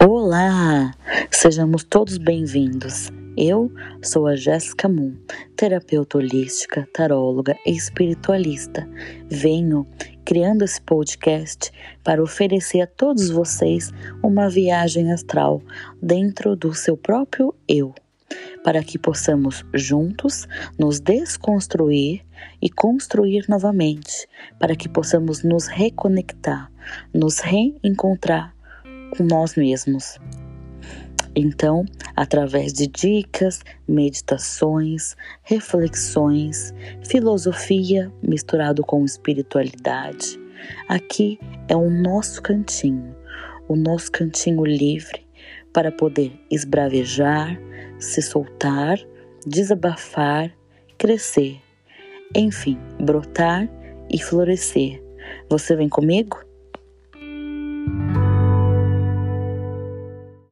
Olá! Sejamos todos bem-vindos. Eu sou a Jéssica Moon, terapeuta holística, taróloga e espiritualista. Venho criando esse podcast para oferecer a todos vocês uma viagem astral dentro do seu próprio eu, para que possamos juntos nos desconstruir e construir novamente, para que possamos nos reconectar, nos reencontrar com nós mesmos. Então, através de dicas, meditações, reflexões, filosofia misturado com espiritualidade, aqui é o nosso cantinho, o nosso cantinho livre para poder esbravejar, se soltar, desabafar, crescer, enfim, brotar e florescer. Você vem comigo?